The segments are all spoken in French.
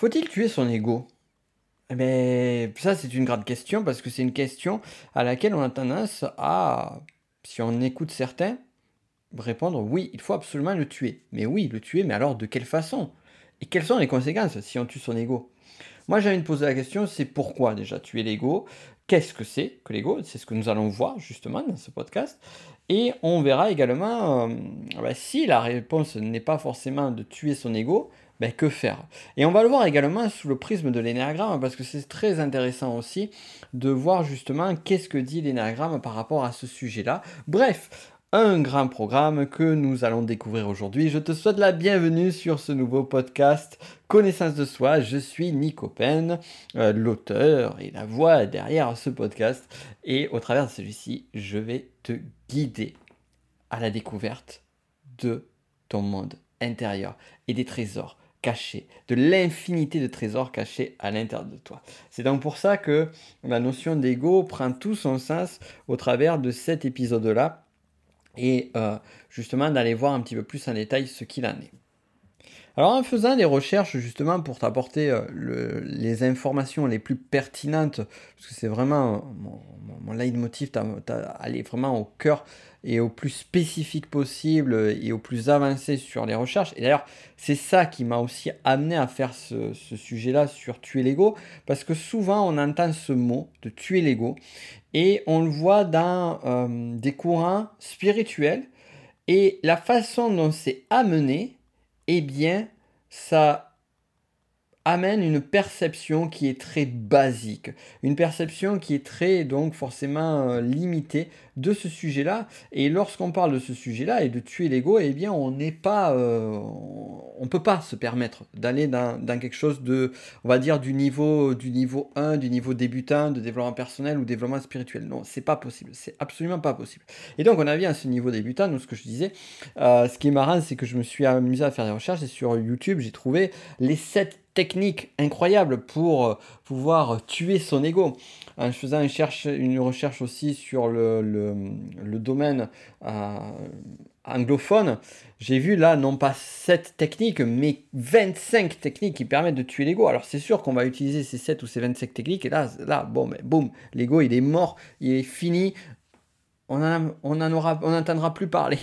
Faut-il tuer son ego? Eh ben, ça, c'est une grande question parce que c'est une question à laquelle on a tendance à, si on écoute certains, répondre oui, il faut absolument le tuer. Mais oui, le tuer, mais alors de quelle façon? Et quelles sont les conséquences si on tue son ego? Moi, j'ai envie de poser la question, c'est pourquoi déjà tuer l'ego? Qu'est-ce que c'est que l'ego? C'est ce que nous allons voir justement dans ce podcast. Et on verra également euh, ben, si la réponse n'est pas forcément de tuer son ego, ben, que faire? Et on va le voir également sous le prisme de l'énéagramme, parce que c'est très intéressant aussi de voir justement qu'est-ce que dit l'énéagramme par rapport à ce sujet-là. Bref, un grand programme que nous allons découvrir aujourd'hui. Je te souhaite la bienvenue sur ce nouveau podcast Connaissance de soi. Je suis Nico Pen, euh, l'auteur et la voix derrière ce podcast. Et au travers de celui-ci, je vais te guider à la découverte de ton monde intérieur et des trésors caché, de l'infinité de trésors cachés à l'intérieur de toi. C'est donc pour ça que la notion d'ego prend tout son sens au travers de cet épisode-là et euh, justement d'aller voir un petit peu plus en détail ce qu'il en est. Alors en faisant des recherches justement pour t'apporter euh, les informations les plus pertinentes, parce que c'est vraiment mon, mon leitmotiv, aller vraiment au cœur et au plus spécifique possible et au plus avancé sur les recherches. Et d'ailleurs, c'est ça qui m'a aussi amené à faire ce, sujet-là sur tuer l'ego, parce que souvent on entend ce mot de tuer l'ego, et on le voit dans euh, des courants spirituels, et la façon dont c'est amené, eh bien, ça amène une perception qui est très basique, une perception qui est très donc forcément euh, limitée de ce sujet-là. Et lorsqu'on parle de ce sujet-là et de tuer l'ego, eh bien on n'est pas, euh, on peut pas se permettre d'aller dans, quelque chose de, on va dire du niveau du niveau 1, du niveau débutant, de développement personnel ou développement spirituel. Non, c'est pas possible, c'est absolument pas possible. Et donc on a vu à ce niveau débutant, donc ce que je disais, euh, ce qui est marrant, c'est que je me suis amusé à faire des recherches et sur YouTube j'ai trouvé les 7 technique incroyable pour euh, pouvoir tuer son ego. En faisant une, une recherche aussi sur le, domaine euh, anglophone, j'ai vu là non pas 7 techniques, mais 25 techniques qui permettent de tuer l'ego. Alors c'est sûr qu'on va utiliser ces 7 ou ces 25 techniques, et là, là bon, mais boum, l'ego il est mort, il est fini, on en, on en aura, on n'entendra plus parler.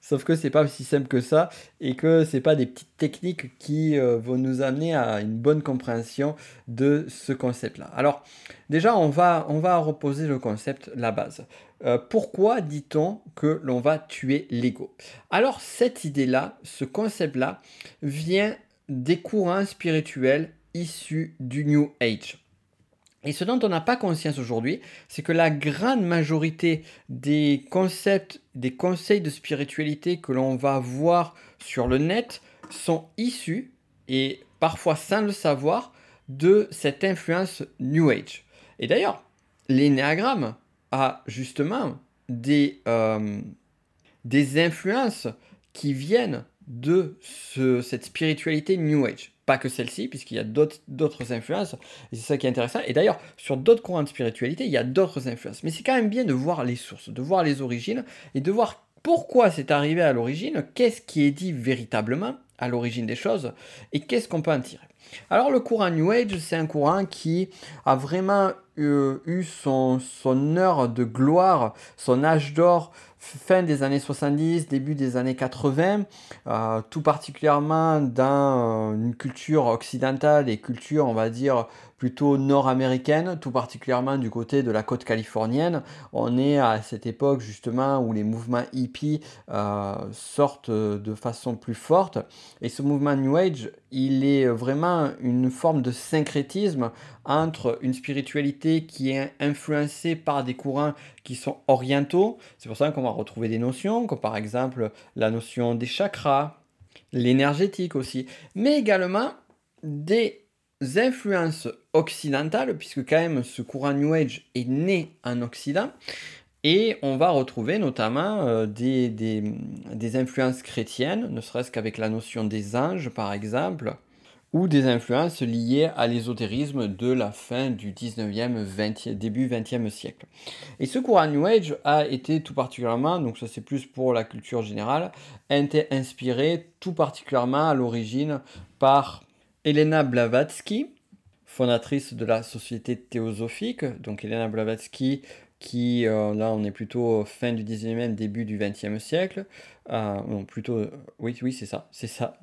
Sauf que c'est pas aussi simple que ça et que c'est pas des petites techniques qui euh, vont nous amener à une bonne compréhension de ce concept-là. Alors déjà on va, on va reposer le concept, la base. Euh, pourquoi dit-on que l'on va tuer l'ego? Alors cette idée-là, ce concept-là vient des courants spirituels issus du New Age. Et ce dont on n'a pas conscience aujourd'hui, c'est que la grande majorité des concepts, des conseils de spiritualité que l'on va voir sur le net sont issus, et parfois sans le savoir, de cette influence New Age. Et d'ailleurs, l'énéagramme a justement des, euh, des influences qui viennent de cette spiritualité New Age pas que celle-ci, puisqu'il y a d'autres influences, et c'est ça qui est intéressant. Et d'ailleurs, sur d'autres courants de spiritualité, il y a d'autres influences. Mais c'est quand même bien de voir les sources, de voir les origines, et de voir pourquoi c'est arrivé à l'origine, qu'est-ce qui est dit véritablement à l'origine des choses, et qu'est-ce qu'on peut en tirer. Alors le courant New Age, c'est un courant qui a vraiment euh, eu son, son heure de gloire, son âge d'or fin des années 70, début des années 80, euh, tout particulièrement dans euh, une culture occidentale et culture, on va dire, plutôt nord-américaine, tout particulièrement du côté de la côte californienne. On est à cette époque justement où les mouvements hippies euh, sortent de façon plus forte. Et ce mouvement New Age, il est vraiment une forme de syncrétisme entre une spiritualité qui est influencée par des courants qui sont orientaux. C'est pour ça qu'on va retrouver des notions, comme par exemple la notion des chakras, l'énergétique aussi, mais également des influences occidentales, puisque quand même ce courant New Age est né en Occident, et on va retrouver notamment euh, des, des, influences chrétiennes, ne serait-ce qu'avec la notion des anges par exemple, ou des influences liées à l'ésotérisme de la fin du 19e, 20 début 20e siècle. Et ce courant New Age a été tout particulièrement, donc ça c'est plus pour la culture générale, inspiré tout particulièrement à l'origine par Elena Blavatsky, fondatrice de la Société théosophique. Donc Elena Blavatsky, qui, euh, là, on est plutôt fin du 19e, début du 20e siècle. Euh, non, plutôt, oui, oui, c'est ça, c'est ça.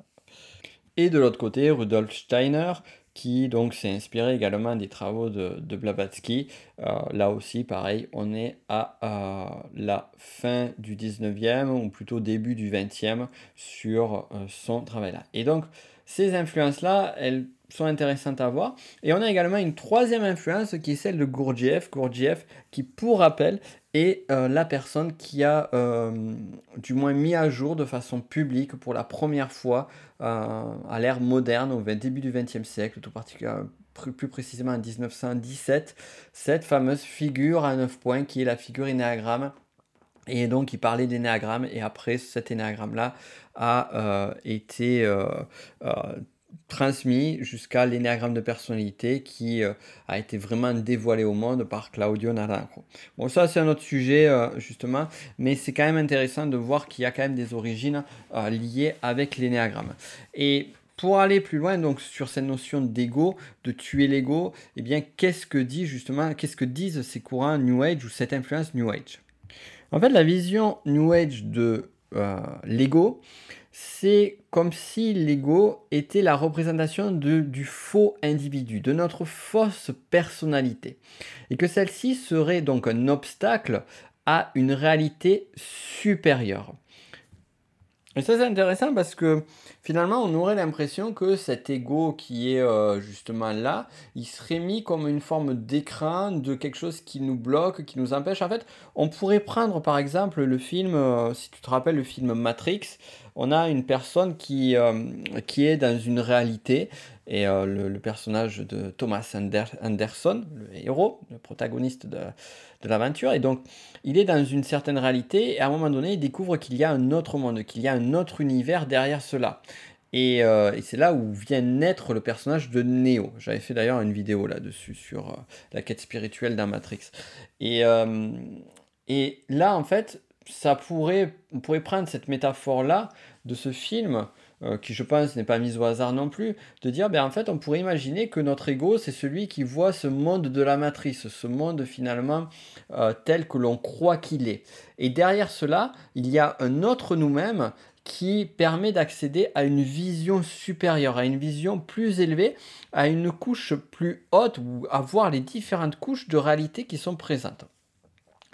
Et de l'autre côté, Rudolf Steiner, qui donc s'est inspiré également des travaux de, Blavatsky. Euh, là aussi, pareil, on est à la fin du 19e, ou plutôt début du 20e, sur son travail-là. Et donc, ces influences-là, elles sont intéressantes à voir. Et on a également une troisième influence qui est celle de Gurdjieff. Gurdjieff qui, pour rappel, est euh, la personne qui a euh, du moins mis à jour de façon publique pour la première fois euh, à l'ère moderne, au début du XXe siècle, tout particulièrement plus précisément en 1917, cette fameuse figure à 9 points qui est la figure énéagramme. Et donc il parlait d'énéagramme et après cet énéagramme-là a été transmis jusqu'à l'énéagramme de personnalité qui euh, a été vraiment dévoilé au monde par Claudio Naranjo. Bon, ça c'est un autre sujet euh, justement, mais c'est quand même intéressant de voir qu'il y a quand même des origines euh, liées avec l'énéagramme. Et pour aller plus loin donc sur cette notion d'ego, de tuer l'ego, eh bien qu'est-ce que dit justement, qu'est-ce que disent ces courants New Age ou cette influence New Age? En fait, la vision New Age de l'ego, c'est comme si l'ego était la représentation du faux individu, de notre fausse personnalité. Et que celle-ci serait donc un obstacle à une réalité supérieure. Et ça c'est intéressant parce que finalement on aurait l'impression que cet ego qui est euh, justement là, il serait mis comme une forme d'écran de quelque chose qui nous bloque, qui nous empêche. En fait, on pourrait prendre par exemple le film, euh, si tu te rappelles le film Matrix, on a une personne qui, euh, qui est dans une réalité, et euh, le, personnage de Thomas Anderson, le héros, le protagoniste de, l'aventure, et donc il est dans une certaine réalité, et à un moment donné, il découvre qu'il y a un autre monde, qu'il y a un autre univers derrière cela. Et, euh, c'est là où vient naître le personnage de Neo. J'avais fait d'ailleurs une vidéo là-dessus sur la quête spirituelle d'un Matrix. Et, et là, en fait, ça pourrait, on pourrait prendre cette métaphore-là de ce film, euh, qui je pense n'est pas mise au hasard non plus, de dire, ben en fait, on pourrait imaginer que notre ego, c'est celui qui voit ce monde de la matrice, ce monde finalement euh, tel que l'on croit qu'il est. Et derrière cela, il y a un autre nous-mêmes qui permet d'accéder à une vision supérieure, à une vision plus élevée, à une couche plus haute, ou à voir les différentes couches de réalité qui sont présentes.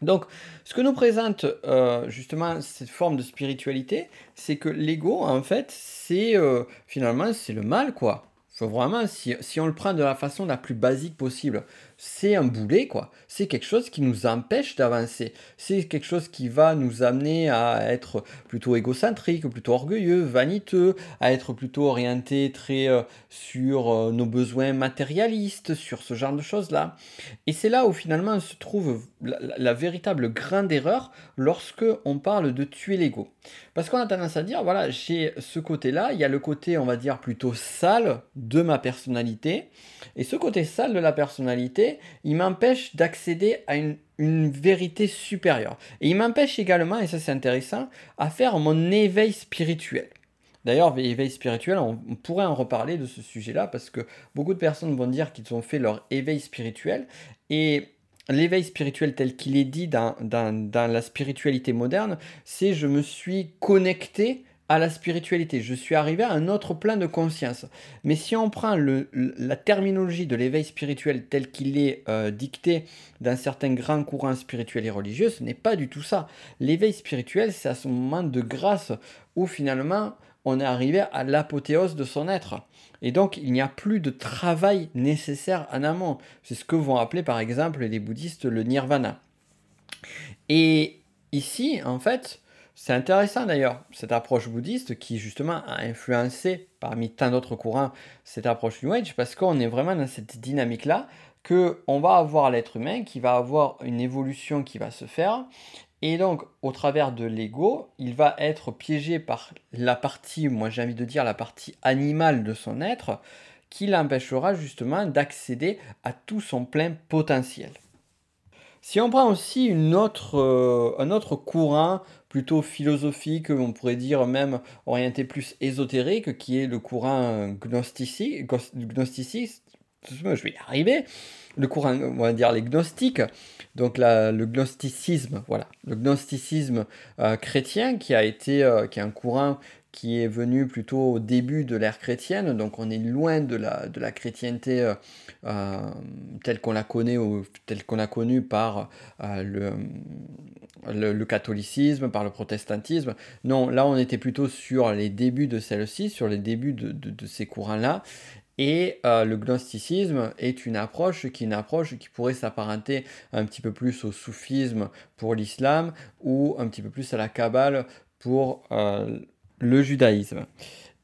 Donc, ce que nous présente euh, justement cette forme de spiritualité, c'est que l'ego, en fait, c'est euh, finalement c'est le mal, quoi. Faut vraiment, si, si, on le prend de la façon la plus basique possible, c'est un boulet, quoi. C'est quelque chose qui nous empêche d'avancer. C'est quelque chose qui va nous amener à être plutôt égocentrique, plutôt orgueilleux, vaniteux, à être plutôt orienté très euh, sur euh, nos besoins matérialistes, sur ce genre de choses-là. Et c'est là où finalement se trouve la, véritable grande erreur lorsque on parle de tuer l'ego. Parce qu'on a tendance à dire, voilà, j'ai ce côté-là, il y a le côté, on va dire, plutôt sale de ma personnalité. Et ce côté sale de la personnalité, il m'empêche d'accéder à une, vérité supérieure. Et il m'empêche également, et ça c'est intéressant, à faire mon éveil spirituel. D'ailleurs, éveil spirituel, on, pourrait en reparler de ce sujet-là parce que beaucoup de personnes vont dire qu'ils ont fait leur éveil spirituel. Et l'éveil spirituel tel qu'il est dit dans, dans la spiritualité moderne, c'est je me suis connecté à la spiritualité. Je suis arrivé à un autre plan de conscience. Mais si on prend le, la terminologie de l'éveil spirituel tel qu'il est euh, dicté dans certains grands courants spirituels et religieux, ce n'est pas du tout ça. L'éveil spirituel, c'est à ce moment de grâce où finalement on est arrivé à l'apothéose de son être. Et donc il n'y a plus de travail nécessaire en amont. C'est ce que vont appeler par exemple les bouddhistes le nirvana. Et ici, en fait, c'est intéressant d'ailleurs, cette approche bouddhiste qui justement a influencé parmi tant d'autres courants cette approche New Age parce qu'on est vraiment dans cette dynamique-là que on va avoir l'être humain qui va avoir une évolution qui va se faire et donc au travers de l'ego, il va être piégé par la partie, moi j'ai envie de dire la partie animale de son être qui l'empêchera justement d'accéder à tout son plein potentiel. Si on prend aussi une autre, euh, un autre courant plutôt philosophique, on pourrait dire même orienté plus ésotérique, qui est le courant gnostici, gnosticiste. Je vais y arriver. Le courant, on va dire les gnostiques, donc le gnosticisme, voilà, le gnosticisme euh, chrétien qui a été, euh, qui est un courant qui est venu plutôt au début de l'ère chrétienne, donc on est loin de la, de la chrétienté euh, euh, telle qu'on la connaît ou telle qu'on a connue par euh, le, le, catholicisme, par le protestantisme. Non, là on était plutôt sur les débuts de celle-ci, sur les débuts de, de, ces courants-là. Et le gnosticisme est une approche qui une approche qui pourrait s'apparenter un petit peu plus au soufisme pour l'islam ou un petit peu plus à la kabbale pour le judaïsme.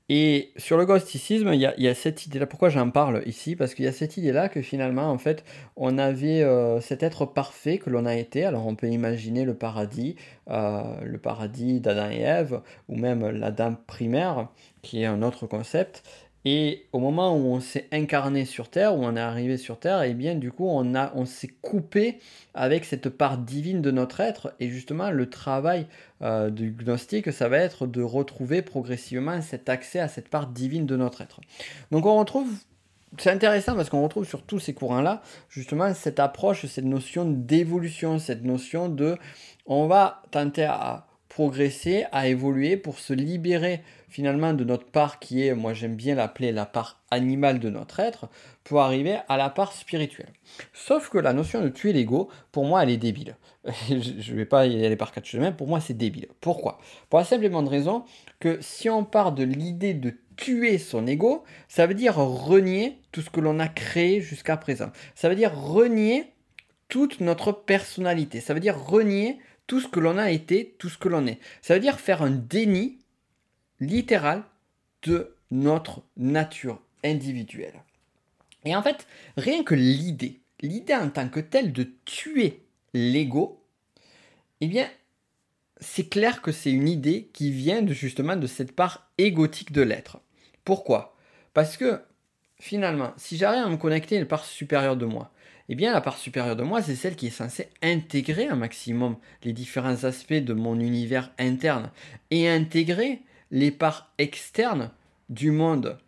Et sur le gnosticisme, il y a, cette idée-là. Pourquoi j'en parle ici? Parce qu'il y a cette idée-là que finalement, en fait, on avait euh, cet être parfait que l'on a été. Alors, on peut imaginer le paradis, euh, le paradis d'Adam et Ève, ou même l'Adam primaire, qui est un autre concept. Et au moment où on s'est incarné sur Terre, où on est arrivé sur Terre, et eh bien du coup on, on s'est coupé avec cette part divine de notre être. Et justement le travail euh, du gnostique, ça va être de retrouver progressivement cet accès à cette part divine de notre être. Donc on retrouve c'est intéressant parce qu'on retrouve sur tous ces courants-là, justement, cette approche, cette notion d'évolution, cette notion de on va tenter à progresser, à évoluer pour se libérer finalement de notre part qui est, moi j'aime bien l'appeler la part animale de notre être, pour arriver à la part spirituelle. Sauf que la notion de tuer l'ego, pour moi, elle est débile. je ne vais pas y aller par quatre chemins, pour moi c'est débile. Pourquoi? Pour la simple et raison que si on part de l'idée de tuer son ego, ça veut dire renier tout ce que l'on a créé jusqu'à présent. Ça veut dire renier toute notre personnalité. Ça veut dire renier tout ce que l'on a été, tout ce que l'on est. Ça veut dire faire un déni littéral de notre nature individuelle. Et en fait, rien que l'idée, l'idée en tant que telle de tuer l'ego, eh bien, c'est clair que c'est une idée qui vient de, justement de cette part égotique de l'être. Pourquoi? Parce que finalement, si j'arrive à me connecter à une part supérieure de moi, eh bien la part supérieure de moi, c'est celle qui est censée intégrer un maximum les différents aspects de mon univers interne et intégrer les parts externes du monde.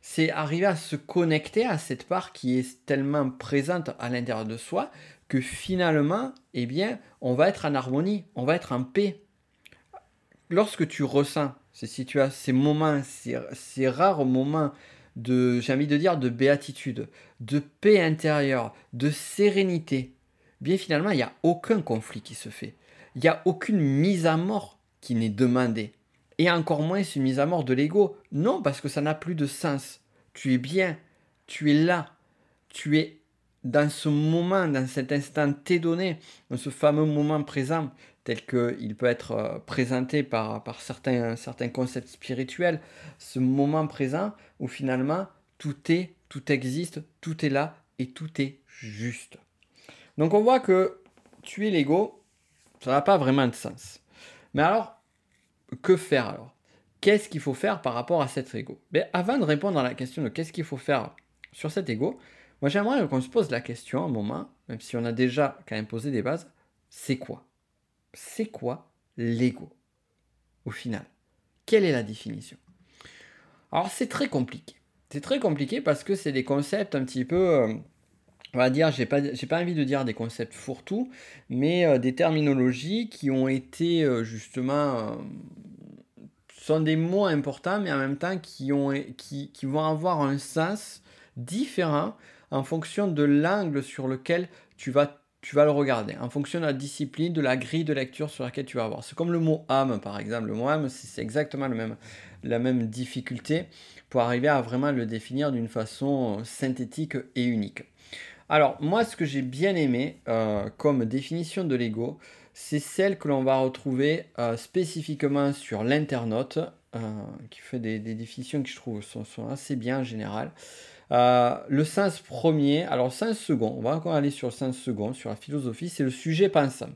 C'est arriver à se connecter à cette part qui est tellement présente à l'intérieur de soi que finalement, eh bien, on va être en harmonie, on va être en paix. Lorsque tu ressens ces ces moments, ces, rares moments de, j'ai envie de dire, de béatitude, de paix intérieure, de sérénité, bien finalement, il n'y a aucun conflit qui se fait. Il n'y a aucune mise à mort qui n'est demandée et encore moins une mise à mort de l'ego. Non, parce que ça n'a plus de sens. Tu es bien, tu es là, tu es dans ce moment, dans cet instant T donné, dans ce fameux moment présent, tel qu'il peut être euh, présenté par, certains, certains concepts spirituels, ce moment présent où finalement tout est, tout existe, tout est là et tout est juste. Donc on voit que tuer l'ego, ça n'a pas vraiment de sens. Mais alors, que faire alors? Qu'est-ce qu'il faut faire par rapport à cet ego? Mais Avant de répondre à la question de qu'est-ce qu'il faut faire sur cet ego, moi j'aimerais qu'on se pose la question un moment, même si on a déjà quand même posé des bases, c'est quoi? C'est quoi l'ego Au final, quelle est la définition? Alors c'est très compliqué. C'est très compliqué parce que c'est des concepts un petit peu... On va dire, j'ai pas, pas envie de dire des concepts fourre-tout, mais euh, des terminologies qui ont été euh, justement euh, sont des mots importants, mais en même temps qui, ont, qui, qui, vont avoir un sens différent en fonction de l'angle sur lequel tu vas, tu vas le regarder, en fonction de la discipline, de la grille de lecture sur laquelle tu vas avoir. C'est comme le mot âme, par exemple. Le mot âme, c'est exactement le même, la même difficulté pour arriver à vraiment le définir d'une façon synthétique et unique. Alors, moi, ce que j'ai bien aimé euh, comme définition de l'ego, c'est celle que l'on va retrouver euh, spécifiquement sur l'internaute, euh, qui fait des, définitions qui je trouve sont, assez bien en général. le sens premier, alors sens second, on va encore aller sur le sens second, sur la philosophie, c'est le sujet pensant.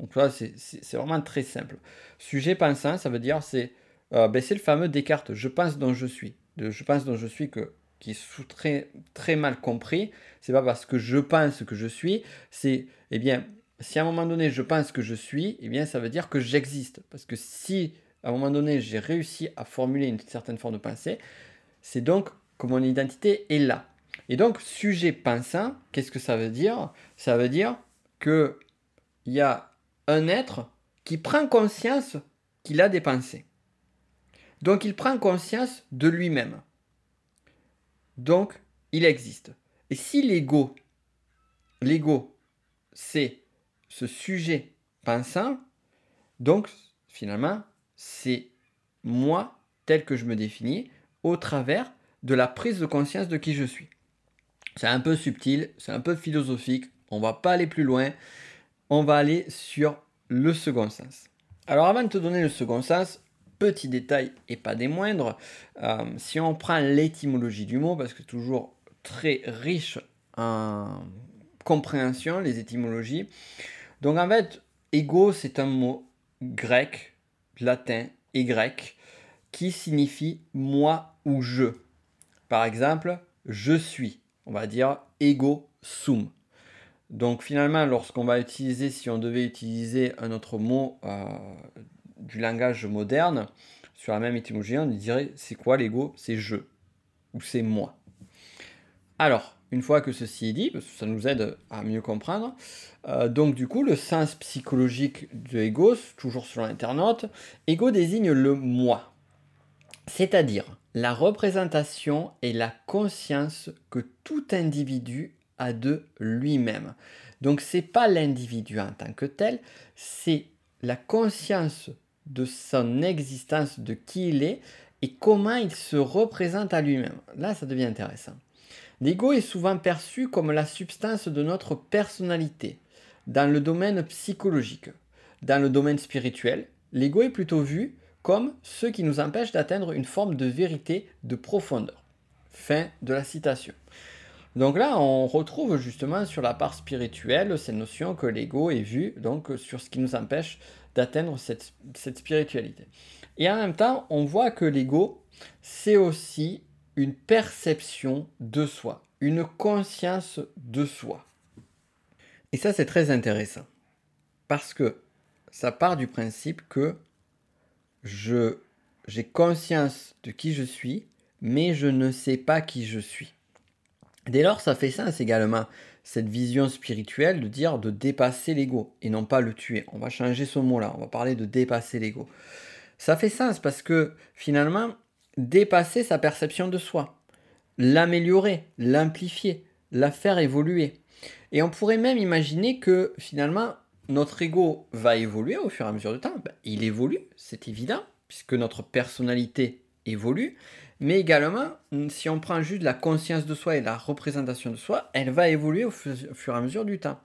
Donc là, c'est vraiment très simple. Sujet pensant, ça veut dire, c'est ben, le fameux Descartes, je pense dont je suis. je pense dont je suis que qui est très, très mal compris. C'est pas parce que je pense que je suis, c'est, eh bien, si à un moment donné je pense que je suis, eh bien ça veut dire que j'existe. Parce que si à un moment donné j'ai réussi à formuler une certaine forme de pensée, c'est donc que mon identité est là. Et donc sujet pensant, qu'est-ce que ça veut dire? Ça veut dire que il y a un être qui prend conscience qu'il a des pensées. Donc il prend conscience de lui-même. Donc il existe. Et si l'ego, l'ego, c'est ce sujet pensant, donc finalement, c'est moi tel que je me définis au travers de la prise de conscience de qui je suis. C'est un peu subtil, c'est un peu philosophique, on va pas aller plus loin, on va aller sur le second sens. Alors avant de te donner le second sens, petit détail et pas des moindres, euh, si on prend l'étymologie du mot, parce que toujours très riche en compréhension, les étymologies, donc en fait, ego, c'est un mot grec, latin et grec, qui signifie moi ou je. Par exemple, je suis, on va dire ego sum. Donc finalement, lorsqu'on va utiliser, si on devait utiliser un autre mot euh, du langage moderne, sur la même étymologie, on dirait c'est quoi l'ego? C'est je ou c'est moi. Alors, une fois que ceci est dit, ça nous aide à mieux comprendre, euh, donc du coup, le sens psychologique de ego, toujours selon l'internaute, ego désigne le moi, c'est-à-dire la représentation et la conscience que tout individu a de lui-même. Donc c'est pas l'individu en tant que tel, c'est la conscience de son existence, de qui il est et comment il se représente à lui-même. Là, ça devient intéressant. L'ego est souvent perçu comme la substance de notre personnalité dans le domaine psychologique. Dans le domaine spirituel, l'ego est plutôt vu comme ce qui nous empêche d'atteindre une forme de vérité de profondeur. Fin de la citation. Donc là, on retrouve justement sur la part spirituelle cette notion que l'ego est vu donc sur ce qui nous empêche d'atteindre cette, spiritualité. Et en même temps, on voit que l'ego, c'est aussi une perception de soi, une conscience de soi. Et ça, c'est très intéressant. Parce que ça part du principe que j'ai conscience de qui je suis, mais je ne sais pas qui je suis. Dès lors, ça fait sens également, cette vision spirituelle de dire de dépasser l'ego et non pas le tuer. On va changer ce mot-là, on va parler de dépasser l'ego. Ça fait sens parce que finalement, dépasser sa perception de soi, l'améliorer, l'amplifier, la faire évoluer. Et on pourrait même imaginer que finalement, notre ego va évoluer au fur et à mesure du temps. Ben, il évolue, c'est évident, puisque notre personnalité évolue. Mais également, si on prend juste la conscience de soi et la représentation de soi, elle va évoluer au fur et à mesure du temps.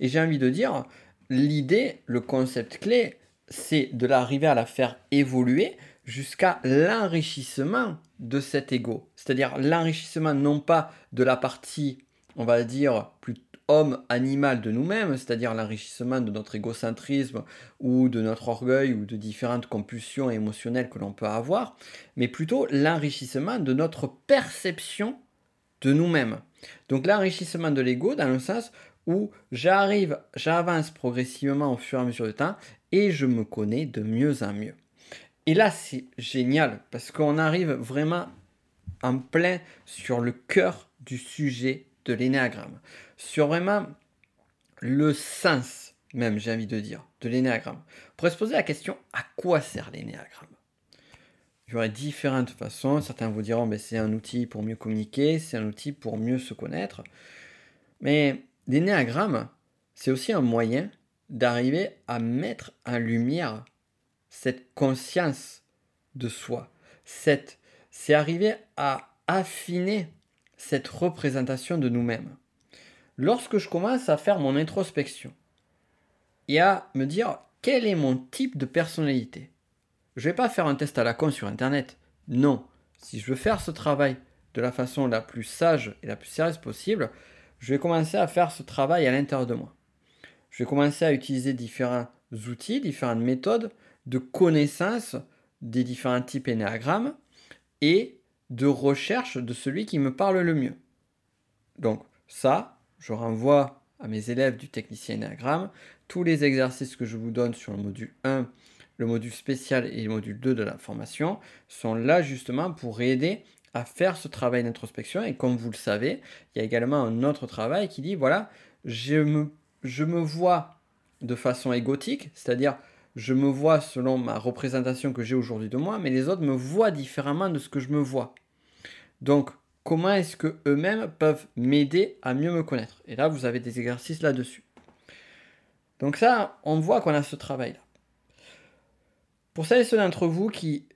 Et j'ai envie de dire, l'idée, le concept clé, c'est de l'arriver à la faire évoluer jusqu'à l'enrichissement de cet ego. C'est-à-dire l'enrichissement non pas de la partie, on va dire, plus homme animal de nous-mêmes, c'est-à-dire l'enrichissement de notre égocentrisme ou de notre orgueil ou de différentes compulsions émotionnelles que l'on peut avoir, mais plutôt l'enrichissement de notre perception de nous-mêmes. Donc l'enrichissement de l'ego dans le sens où j'arrive, j'avance progressivement au fur et à mesure du temps et je me connais de mieux en mieux. Et là, c'est génial parce qu'on arrive vraiment en plein sur le cœur du sujet de l'énéagramme sur vraiment le sens, même j'ai envie de dire, de l'énéagramme. On pourrait se poser la question, à quoi sert l'énéagramme? Il y aurait différentes façons. Certains vous diront, ben, c'est un outil pour mieux communiquer, c'est un outil pour mieux se connaître. Mais l'énéagramme, c'est aussi un moyen d'arriver à mettre en lumière cette conscience de soi. Cette, c'est arriver à affiner cette représentation de nous-mêmes lorsque je commence à faire mon introspection et à me dire quel est mon type de personnalité, je ne vais pas faire un test à la con sur Internet. Non. Si je veux faire ce travail de la façon la plus sage et la plus sérieuse possible, je vais commencer à faire ce travail à l'intérieur de moi. Je vais commencer à utiliser différents outils, différentes méthodes de connaissance des différents types énéagrammes et de recherche de celui qui me parle le mieux. Donc ça, je renvoie à mes élèves du technicien Enneagram, tous les exercices que je vous donne sur le module 1, le module spécial et le module 2 de la formation sont là justement pour aider à faire ce travail d'introspection. Et comme vous le savez, il y a également un autre travail qui dit, voilà, je me, je me vois de façon égotique, c'est-à-dire je me vois selon ma représentation que j'ai aujourd'hui de moi, mais les autres me voient différemment de ce que je me vois. Donc, comment est-ce que eux-mêmes peuvent m'aider à mieux me connaître? Et là, vous avez des exercices là-dessus. Donc ça, on voit qu'on a ce travail-là. Pour celles et ceux d'entre vous qui,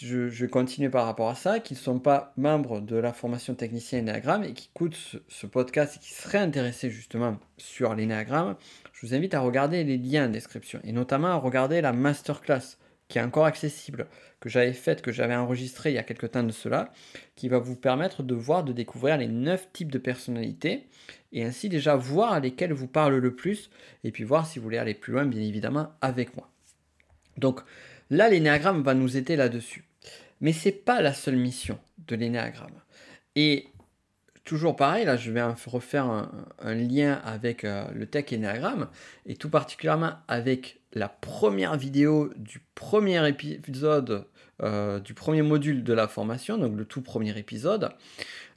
je, je continue par rapport à ça, qui ne sont pas membres de la formation technicien Enneagram et qui écoutent ce, podcast et qui seraient intéressés justement sur l'Enneagram, je vous invite à regarder les liens en description et notamment à regarder la masterclass qui est encore accessible, que j'avais faite, que j'avais enregistrée il y a quelques temps de cela, qui va vous permettre de voir, de découvrir les 9 types de personnalités, et ainsi déjà voir lesquelles vous parlent le plus, et puis voir si vous voulez aller plus loin, bien évidemment, avec moi. Donc là, l'énéagramme va nous aider là-dessus. Mais c'est pas la seule mission de l'énéagramme. Et toujours pareil, là je vais refaire un, lien avec euh, le tech Enneagram et tout particulièrement avec la première vidéo du premier épisode, euh, du premier module de la formation, donc le tout premier épisode.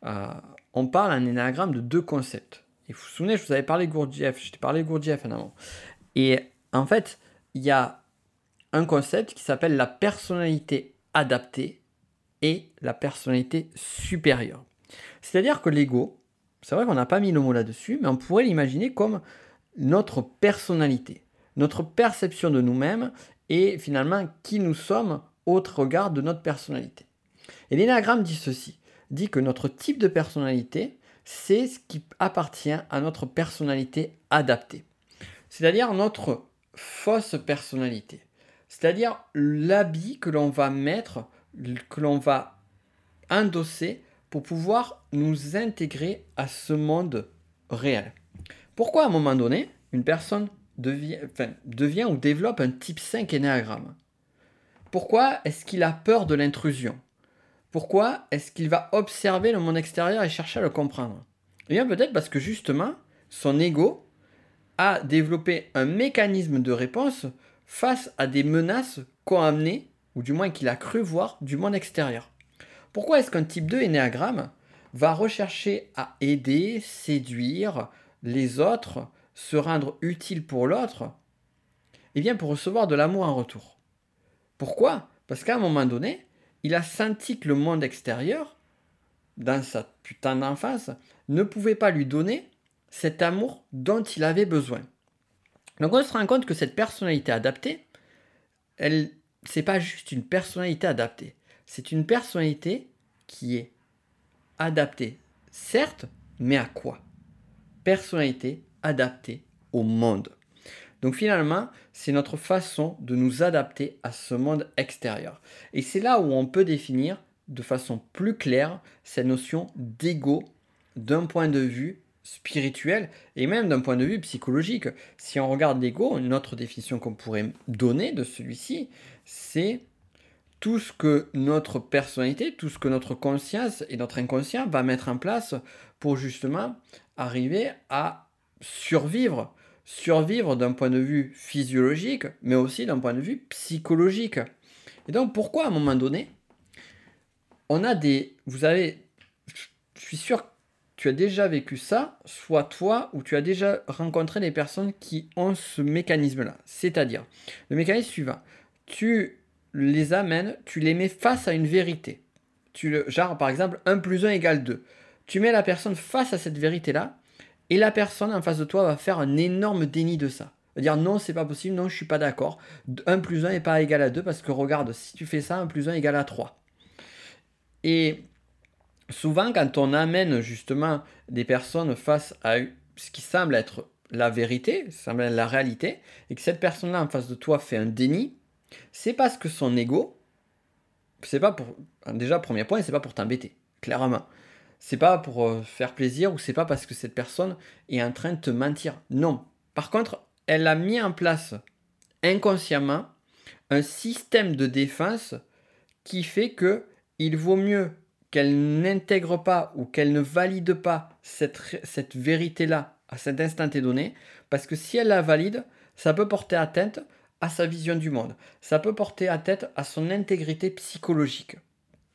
Euh, on parle en Enneagram de deux concepts. Et vous vous souvenez, je vous avais parlé Gurdjieff, je t'ai parlé Gurdjieff en avant. Et en fait, il y a un concept qui s'appelle la personnalité adaptée et la personnalité supérieure. C'est-à-dire que l'ego, c'est vrai qu'on n'a pas mis le mot là-dessus, mais on pourrait l'imaginer comme notre personnalité, notre perception de nous-mêmes et finalement qui nous sommes au regard de notre personnalité. Et l'énagramme dit ceci, dit que notre type de personnalité, c'est ce qui appartient à notre personnalité adaptée. C'est-à-dire notre fausse personnalité. C'est-à-dire l'habit que l'on va mettre, que l'on va endosser pour pouvoir nous intégrer à ce monde réel. Pourquoi à un moment donné, une personne devient, ou développe un type 5 énéagramme Pourquoi est-ce qu'il a peur de l'intrusion? Pourquoi est-ce qu'il va observer le monde extérieur et chercher à le comprendre? Eh bien peut-être parce que justement, son ego a développé un mécanisme de réponse face à des menaces qu'ont amené, ou du moins qu'il a cru voir, du monde extérieur. Pourquoi est-ce qu'un type 2 énéagramme va rechercher à aider, séduire les autres, se rendre utile pour l'autre? Eh bien pour recevoir de l'amour en retour. Pourquoi? Parce qu'à un moment donné, il a senti que le monde extérieur, dans sa putain d'enfance, ne pouvait pas lui donner cet amour dont il avait besoin. Donc on se rend compte que cette personnalité adaptée, elle, c'est pas juste une personnalité adaptée c'est une personnalité qui est adaptée, certes, mais à quoi? Personnalité adaptée au monde. Donc finalement, c'est notre façon de nous adapter à ce monde extérieur. Et c'est là où on peut définir de façon plus claire cette notion d'ego d'un point de vue spirituel et même d'un point de vue psychologique. Si on regarde l'ego, une autre définition qu'on pourrait donner de celui-ci, c'est tout ce que notre personnalité, tout ce que notre conscience et notre inconscient va mettre en place pour justement arriver à survivre. Survivre d'un point de vue physiologique, mais aussi d'un point de vue psychologique. Et donc pourquoi à un moment donné, on a des... Vous avez... Je suis sûr que tu as déjà vécu ça, soit toi ou tu as déjà rencontré des personnes qui ont ce mécanisme-là. C'est-à-dire, le mécanisme suivant. Tu les amènes, tu les mets face à une vérité. Tu le, genre, par exemple, 1 plus 1 égale 2. Tu mets la personne face à cette vérité-là, et la personne en face de toi va faire un énorme déni de ça. Va dire non, c'est pas possible, non, je suis pas d'accord. 1 plus 1 n'est pas égal à 2 parce que regarde, si tu fais ça, 1 plus 1 égale à 3. Et souvent, quand on amène justement des personnes face à ce qui semble être la vérité, semble être la réalité, et que cette personne-là en face de toi fait un déni, c'est parce que son ego, c'est pas pour. Déjà, premier point, c'est pas pour t'embêter, clairement. C'est pas pour euh, faire plaisir ou c'est pas parce que cette personne est en train de te mentir. Non. Par contre, elle a mis en place inconsciemment un système de défense qui fait que il vaut mieux qu'elle n'intègre pas ou qu'elle ne valide pas cette, cette vérité-là à cet instant donné, parce que si elle la valide, ça peut porter atteinte à sa vision du monde. Ça peut porter atteinte à son intégrité psychologique.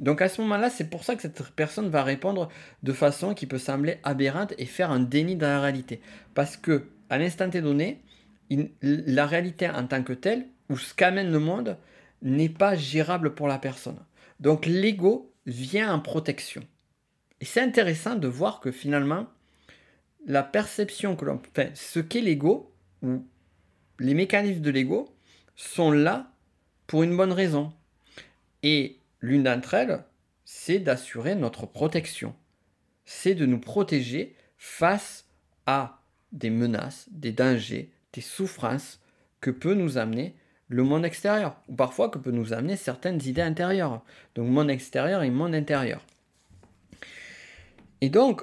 Donc à ce moment-là, c'est pour ça que cette personne va répondre de façon qui peut sembler aberrante et faire un déni de la réalité. Parce que à l'instant donné, la réalité en tant que telle, ou ce qu'amène le monde, n'est pas gérable pour la personne. Donc l'ego vient en protection. Et c'est intéressant de voir que finalement, la perception que l'on... Enfin, ce qu'est l'ego, ou les mécanismes de l'ego, sont là pour une bonne raison. Et l'une d'entre elles, c'est d'assurer notre protection. C'est de nous protéger face à des menaces, des dangers, des souffrances que peut nous amener le monde extérieur, ou parfois que peut nous amener certaines idées intérieures. Donc monde extérieur et monde intérieur. Et donc,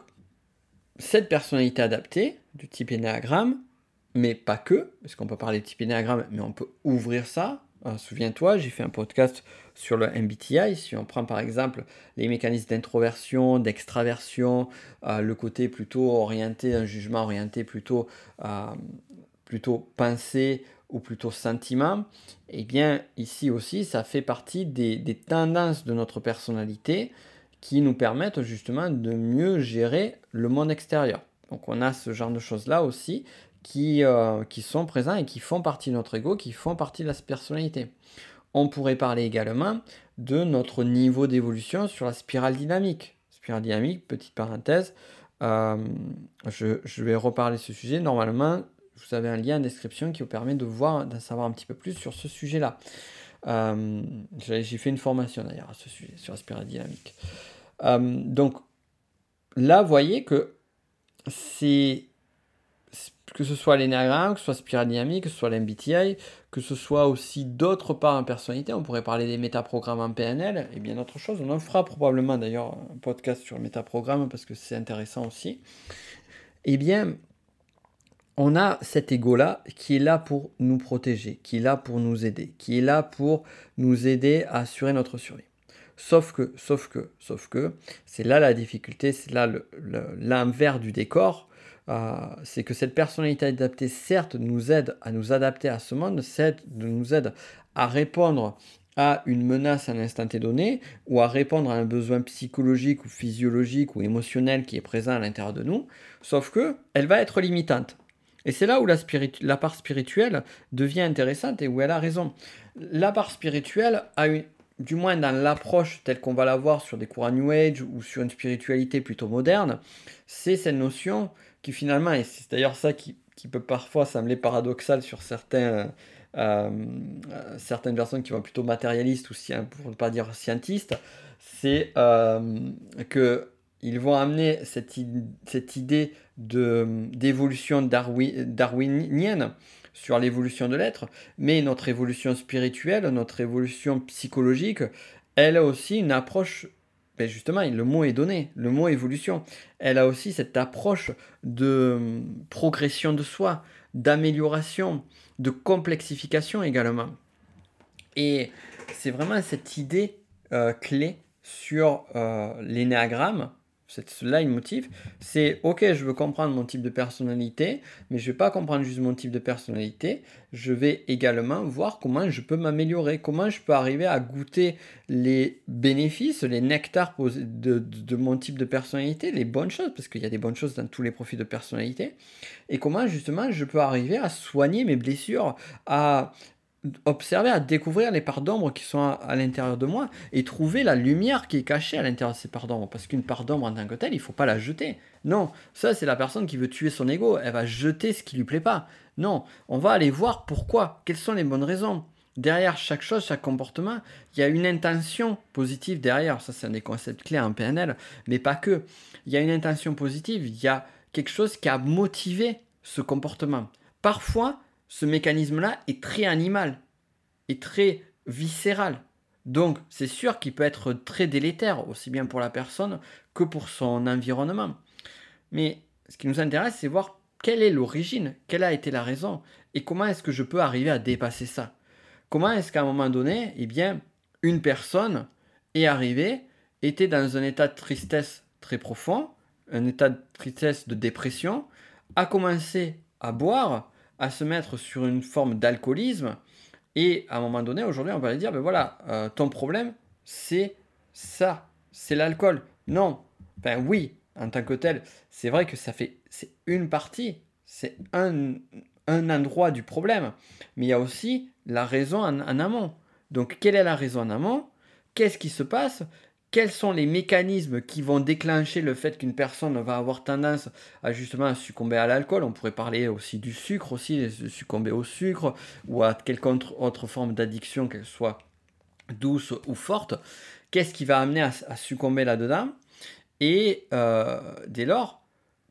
cette personnalité adaptée du type énéagramme, mais pas que, parce qu'on peut parler de type énéagramme, mais on peut ouvrir ça. Euh, souviens-toi, j'ai fait un podcast sur le MBTI. Si on prend par exemple les mécanismes d'introversion, d'extraversion, euh, le côté plutôt orienté, un jugement orienté plutôt, euh, plutôt pensée ou plutôt sentiment, eh bien ici aussi ça fait partie des, des, tendances de notre personnalité qui nous permettent justement de mieux gérer le monde extérieur. Donc on a ce genre de choses là aussi qui, euh, qui sont présents et qui font partie de notre ego, qui font partie de la personnalité. On pourrait parler également de notre niveau d'évolution sur la spirale dynamique. Spirale dynamique, petite parenthèse, euh, je, je, vais reparler ce sujet. Normalement, vous avez un lien en description qui vous permet de voir, d'en savoir un petit peu plus sur ce sujet-là. Euh, j'ai fait une formation d'ailleurs à ce sujet, sur la spirale dynamique. Donc là, vous voyez que c'est que ce soit l'énagramme, que ce soit spirale dynamique, que ce soit l'MBTI, que ce soit aussi d'autres parts en personnalité, on pourrait parler des métaprogrammes en PNL et bien d'autres choses. On en fera probablement d'ailleurs un podcast sur le métaprogramme parce que c'est intéressant aussi. Eh bien, on a cet ego-là qui est là pour nous protéger, qui est là pour nous aider, qui est là pour nous aider à assurer notre survie. Sauf que, sauf que, sauf que, c'est là la difficulté, c'est là l'envers du décor, euh, c'est que cette personnalité adaptée, certes, nous aide à nous adapter à ce monde, certes, nous aide à répondre à une menace à un instant donné, ou à répondre à un besoin psychologique ou physiologique ou émotionnel qui est présent à l'intérieur de nous, sauf que elle va être limitante. Et c'est là où la, part spirituelle devient intéressante et où elle a raison. La part spirituelle a du moins dans l'approche telle qu'on va la voir sur des courants New Age ou sur une spiritualité plutôt moderne, c'est cette notion qui finalement, et c'est d'ailleurs ça qui, peut parfois sembler paradoxal sur certains, euh, euh, certaines personnes qui vont plutôt matérialistes ou pour ne pas dire scientistes, c'est euh, que ils vont amener cette, cette idée d'évolution darwinienne sur l'évolution de l'être, mais notre évolution spirituelle, notre évolution psychologique, elle a aussi une approche, ben justement, le mot est donné, le mot évolution, elle a aussi cette approche de progression de soi, d'amélioration, de complexification également. Et c'est vraiment cette idée euh, clé sur euh, l'énéagramme cela, il motive. C'est ok, je veux comprendre mon type de personnalité, mais je ne vais pas comprendre juste mon type de personnalité. Je vais également voir comment je peux m'améliorer, comment je peux arriver à goûter les bénéfices, les nectars de, de, mon type de personnalité, les bonnes choses, parce qu'il y a des bonnes choses dans tous les profils de personnalité, et comment justement je peux arriver à soigner mes blessures, à observer, à découvrir les parts d'ombre qui sont à, l'intérieur de moi et trouver la lumière qui est cachée à l'intérieur de ces parts d'ombre. Parce qu'une part d'ombre en tant que telle, il faut pas la jeter. Non, ça c'est la personne qui veut tuer son ego. Elle va jeter ce qui lui plaît pas. Non, on va aller voir pourquoi, quelles sont les bonnes raisons. Derrière chaque chose, chaque comportement, il y a une intention positive derrière. Ça c'est un des concepts clés en PNL, mais pas que. Il y a une intention positive, il y a quelque chose qui a motivé ce comportement. Parfois, ce mécanisme-là est très animal, est très viscéral. Donc c'est sûr qu'il peut être très délétère, aussi bien pour la personne que pour son environnement. Mais ce qui nous intéresse, c'est voir quelle est l'origine, quelle a été la raison, et comment est-ce que je peux arriver à dépasser ça. Comment est-ce qu'à un moment donné, eh bien, une personne est arrivée, était dans un état de tristesse très profond, un état de tristesse de dépression, a commencé à boire, se mettre sur une forme d'alcoolisme. Et à un moment donné, aujourd'hui, on va lui dire, ben voilà, euh, ton problème, c'est ça, c'est l'alcool. Non, ben oui, en tant que tel, c'est vrai que ça fait, c'est une partie, c'est un, un endroit du problème, mais il y a aussi la raison en, en amont. Donc, quelle est la raison en amont? Qu'est-ce qui se passe? Quels sont les mécanismes qui vont déclencher le fait qu'une personne va avoir tendance à justement succomber à l'alcool? On pourrait parler aussi du sucre, aussi succomber au sucre ou à quelque autre forme d'addiction, qu'elle soit douce ou forte. Qu'est-ce qui va amener à, succomber là-dedans? Et euh, dès lors,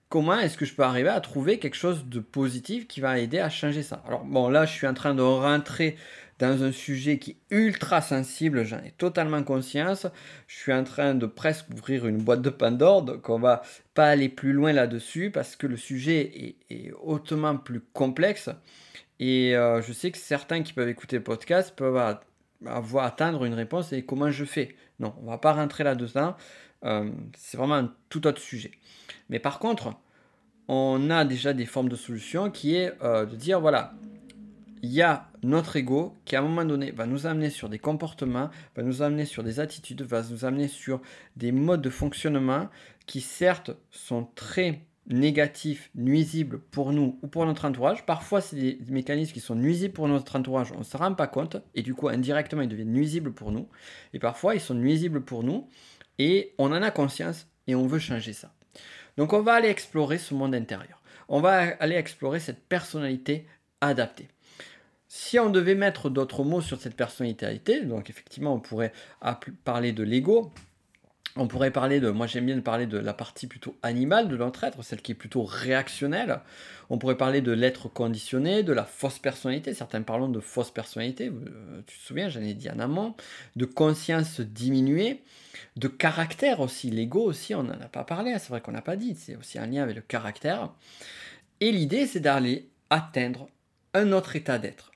comment est-ce que je peux arriver à trouver quelque chose de positif qui va aider à changer ça? Alors bon, là, je suis en train de rentrer dans un sujet qui est ultra sensible, j'en ai totalement conscience. Je suis en train de presque ouvrir une boîte de Pandore, donc on va pas aller plus loin là-dessus parce que le sujet est, hautement plus complexe. Et euh, je sais que certains qui peuvent écouter le podcast peuvent avoir atteindre une réponse et comment je fais? Non, on va pas rentrer là-dedans. Euh, c'est vraiment un tout autre sujet. Mais par contre, on a déjà des formes de solutions qui est euh, de dire voilà, il y a notre ego qui à un moment donné va nous amener sur des comportements, va nous amener sur des attitudes, va nous amener sur des modes de fonctionnement qui certes sont très négatifs, nuisibles pour nous ou pour notre entourage. Parfois, c'est des mécanismes qui sont nuisibles pour notre entourage, on ne se rend pas compte, et du coup, indirectement, ils deviennent nuisibles pour nous. Et parfois, ils sont nuisibles pour nous, et on en a conscience, et on veut changer ça. Donc, on va aller explorer ce monde intérieur. On va aller explorer cette personnalité adaptée. Si on devait mettre d'autres mots sur cette personnalité, donc effectivement on pourrait parler de l'ego, on pourrait parler de, moi j'aime bien parler de la partie plutôt animale de notre être, celle qui est plutôt réactionnelle. On pourrait parler de l'être conditionné, de la fausse personnalité, certains parlent de fausse personnalité, euh, tu te souviens, j'en ai dit en amont, de conscience diminuée, de caractère aussi, l'ego aussi, on n'en a pas parlé, hein, c'est vrai qu'on n'a pas dit, c'est aussi un lien avec le caractère. Et l'idée c'est d'aller atteindre un autre état d'être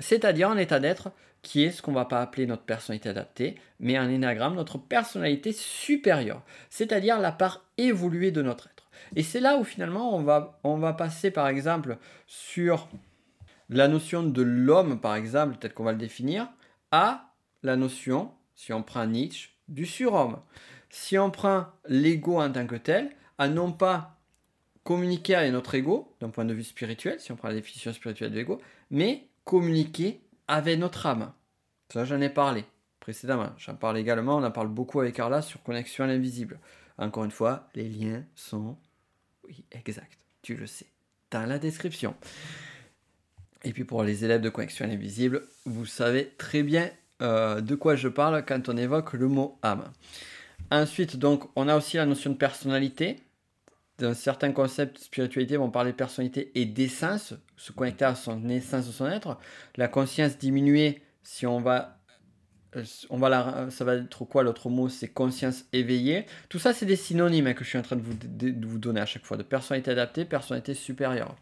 c'est-à-dire un état d'être qui est ce qu'on va pas appeler notre personnalité adaptée, mais un énagramme, notre personnalité supérieure, c'est-à-dire la part évoluée de notre être. Et c'est là où finalement on va, on va passer par exemple sur la notion de l'homme, par exemple, peut-être qu'on va le définir, à la notion, si on prend Nietzsche, du surhomme. Si on prend l'ego en tant que tel, à non pas communiquer avec notre ego, d'un point de vue spirituel, si on prend la définition spirituelle de l'ego, mais communiquer avec notre âme. Ça, j'en ai parlé précédemment. J'en parle également, on en parle beaucoup avec Carla sur connexion à l'invisible. Encore une fois, les liens sont, oui, exact, tu le sais, dans la description. Et puis pour les élèves de connexion à l'invisible, vous savez très bien euh, de quoi je parle quand on évoque le mot âme. Ensuite, donc, on a aussi la notion de personnalité dans certains concepts de spiritualité vont parler de personnalité et d'essence, se connecter à son essence de son être. La conscience diminuée, si on va, euh, on va la, ça va être quoi l'autre mot? C'est conscience éveillée. Tout ça, c'est des synonymes que je suis en train de vous, de vous, donner à chaque fois de personnalité adaptée, personnalité supérieure.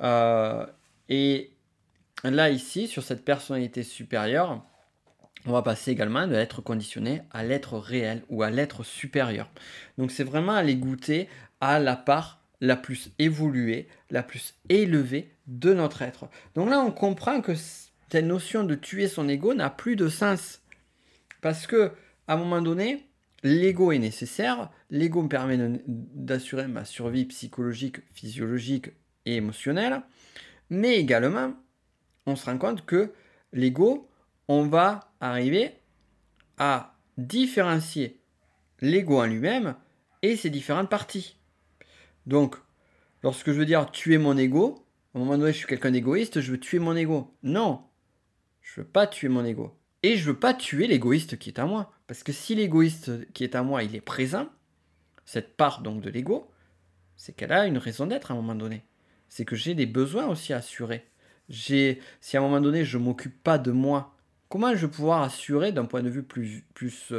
Euh, et là, ici, sur cette personnalité supérieure, on va passer également de l'être conditionné à l'être réel ou à l'être supérieur. Donc c'est vraiment aller goûter à la part la plus évoluée, la plus élevée de notre être. Donc là, on comprend que cette notion de tuer son ego n'a plus de sens. Parce que, à un moment donné, l'ego est nécessaire, l'ego me permet d'assurer ma survie psychologique, physiologique et émotionnelle, mais également, on se rend compte que l'ego, on va arriver à différencier l'ego en lui-même et ses différentes parties. Donc, lorsque je veux dire tuer mon ego, à un moment donné, je suis quelqu'un d'égoïste, je veux tuer mon ego. Non, je veux pas tuer mon ego. Et je veux pas tuer l'égoïste qui est à moi. Parce que si l'égoïste qui est à moi, il est présent, cette part donc de l'ego, c'est qu'elle a une raison d'être à un moment donné. C'est que j'ai des besoins aussi à assurer. Si à un moment donné je m'occupe pas de moi, comment je vais pouvoir assurer d'un point de vue plus, plus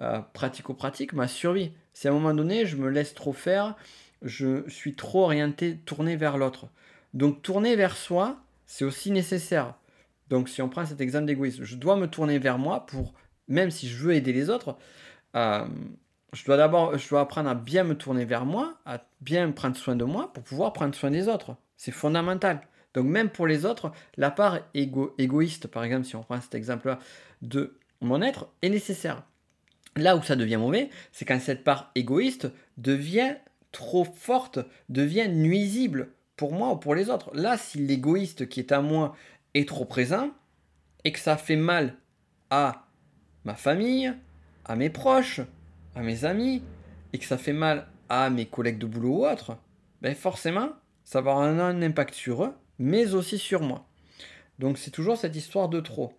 euh, pratico-pratique ma survie? Si à un moment donné je me laisse trop faire, je suis trop orienté, tourné vers l'autre. Donc tourner vers soi, c'est aussi nécessaire. Donc si on prend cet exemple d'égoïsme, je dois me tourner vers moi pour, même si je veux aider les autres, euh, je dois d'abord, je dois apprendre à bien me tourner vers moi, à bien prendre soin de moi pour pouvoir prendre soin des autres. C'est fondamental. Donc même pour les autres, la part égoïste, par exemple, si on prend cet exemple-là, de mon être, est nécessaire. Là où ça devient mauvais, c'est quand cette part égoïste devient trop forte, devient nuisible pour moi ou pour les autres. Là, si l'égoïste qui est à moi est trop présent et que ça fait mal à ma famille, à mes proches, à mes amis, et que ça fait mal à mes collègues de boulot ou autres, ben forcément, ça va avoir un impact sur eux, mais aussi sur moi. Donc c'est toujours cette histoire de trop.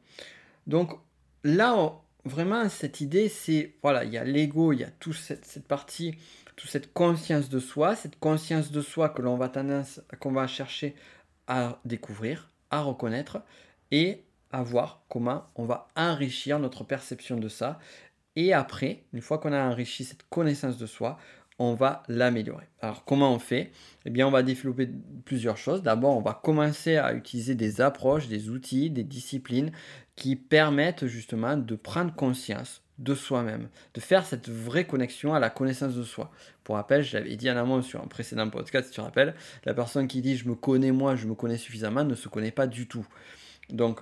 Donc là, vraiment, cette idée, c'est, voilà, il y a l'ego, il y a toute cette, partie, toute cette conscience de soi, cette conscience de soi que l'on va qu'on va chercher à découvrir, à reconnaître, et à voir comment on va enrichir notre perception de ça. Et après, une fois qu'on a enrichi cette connaissance de soi, on va l'améliorer. Alors comment on fait? Eh bien on va développer plusieurs choses. D'abord on va commencer à utiliser des approches, des outils, des disciplines qui permettent justement de prendre conscience de soi-même, de faire cette vraie connexion à la connaissance de soi. Pour rappel, je l'avais dit en amont sur un précédent podcast, si tu te rappelles, la personne qui dit je me connais moi, je me connais suffisamment, ne se connaît pas du tout. Donc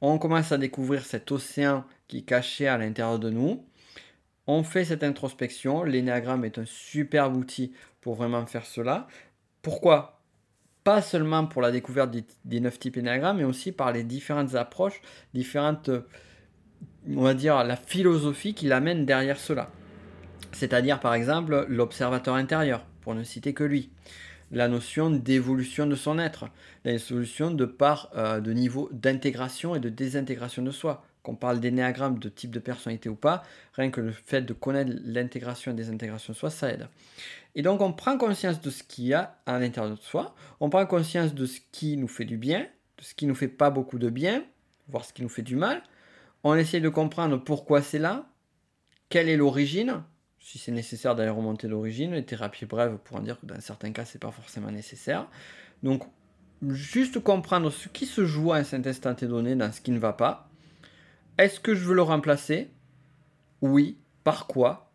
on commence à découvrir cet océan qui est caché à l'intérieur de nous, on fait cette introspection. L'énéagramme est un superbe outil pour vraiment faire cela. Pourquoi? Pas seulement pour la découverte des, neuf types énéagrammes, mais aussi par les différentes approches, différentes, on va dire, la philosophie qui l'amène derrière cela. C'est-à-dire, par exemple, l'observateur intérieur, pour ne citer que lui. La notion d'évolution de son être, la solution de part euh, de niveau d'intégration et de désintégration de soi qu'on parle d'énéagramme, de type de personnalité ou pas, rien que le fait de connaître l'intégration et désintégration de soi, ça aide. Et donc on prend conscience de ce qu'il y a à l'intérieur de soi, on prend conscience de ce qui nous fait du bien, de ce qui nous fait pas beaucoup de bien, voire ce qui nous fait du mal. On essaie de comprendre pourquoi c'est là, quelle est l'origine, si c'est nécessaire d'aller remonter l'origine, les thérapies brèves pour en dire que dans certains cas c'est pas forcément nécessaire. Donc juste comprendre ce qui se joue à cet instant donné dans ce qui ne va pas, est-ce que je veux le remplacer? Oui. Par quoi?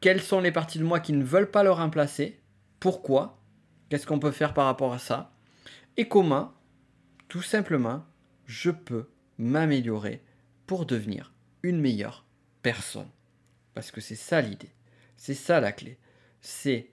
Quelles sont les parties de moi qui ne veulent pas le remplacer? Pourquoi? Qu'est-ce qu'on peut faire par rapport à ça? Et comment, tout simplement, je peux m'améliorer pour devenir une meilleure personne. Parce que c'est ça l'idée. C'est ça la clé. C'est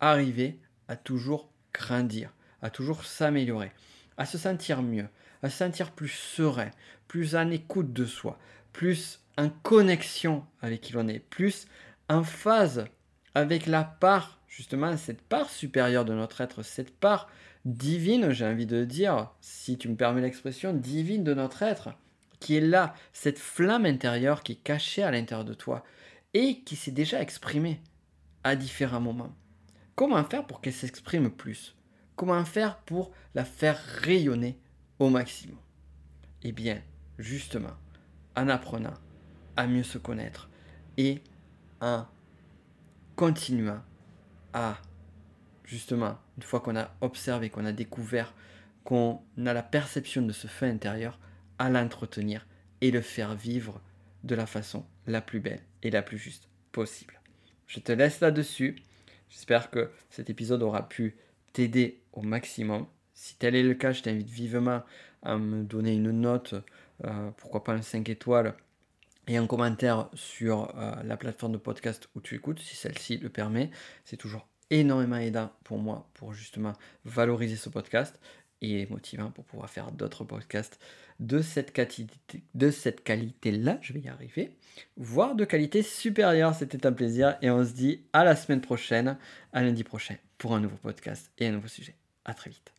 arriver à toujours grandir, à toujours s'améliorer, à se sentir mieux, à se sentir plus serein, plus en écoute de soi, plus en connexion avec qui l'on est, plus en phase avec la part, justement, cette part supérieure de notre être, cette part divine, j'ai envie de dire, si tu me permets l'expression, divine de notre être, qui est là, cette flamme intérieure qui est cachée à l'intérieur de toi et qui s'est déjà exprimée à différents moments. Comment faire pour qu'elle s'exprime plus? Comment faire pour la faire rayonner au maximum? Eh bien, justement, en apprenant à mieux se connaître et en continuant à, justement, une fois qu'on a observé, qu'on a découvert, qu'on a la perception de ce feu intérieur, à l'entretenir et le faire vivre de la façon la plus belle et la plus juste possible. Je te laisse là-dessus. J'espère que cet épisode aura pu t'aider au maximum. Si tel est le cas, je t'invite vivement à me donner une note, pourquoi pas un 5 étoiles, et un commentaire sur euh, la plateforme de podcast où tu écoutes, si celle-ci le permet. C'est toujours énormément aidant pour moi pour justement valoriser ce podcast et motivant pour pouvoir faire d'autres podcasts de cette qualité de cette qualité là je vais y arriver. Voire de qualité supérieure. C'était un plaisir et on se dit à la semaine prochaine à lundi prochain pour un nouveau podcast et un nouveau sujet. À très vite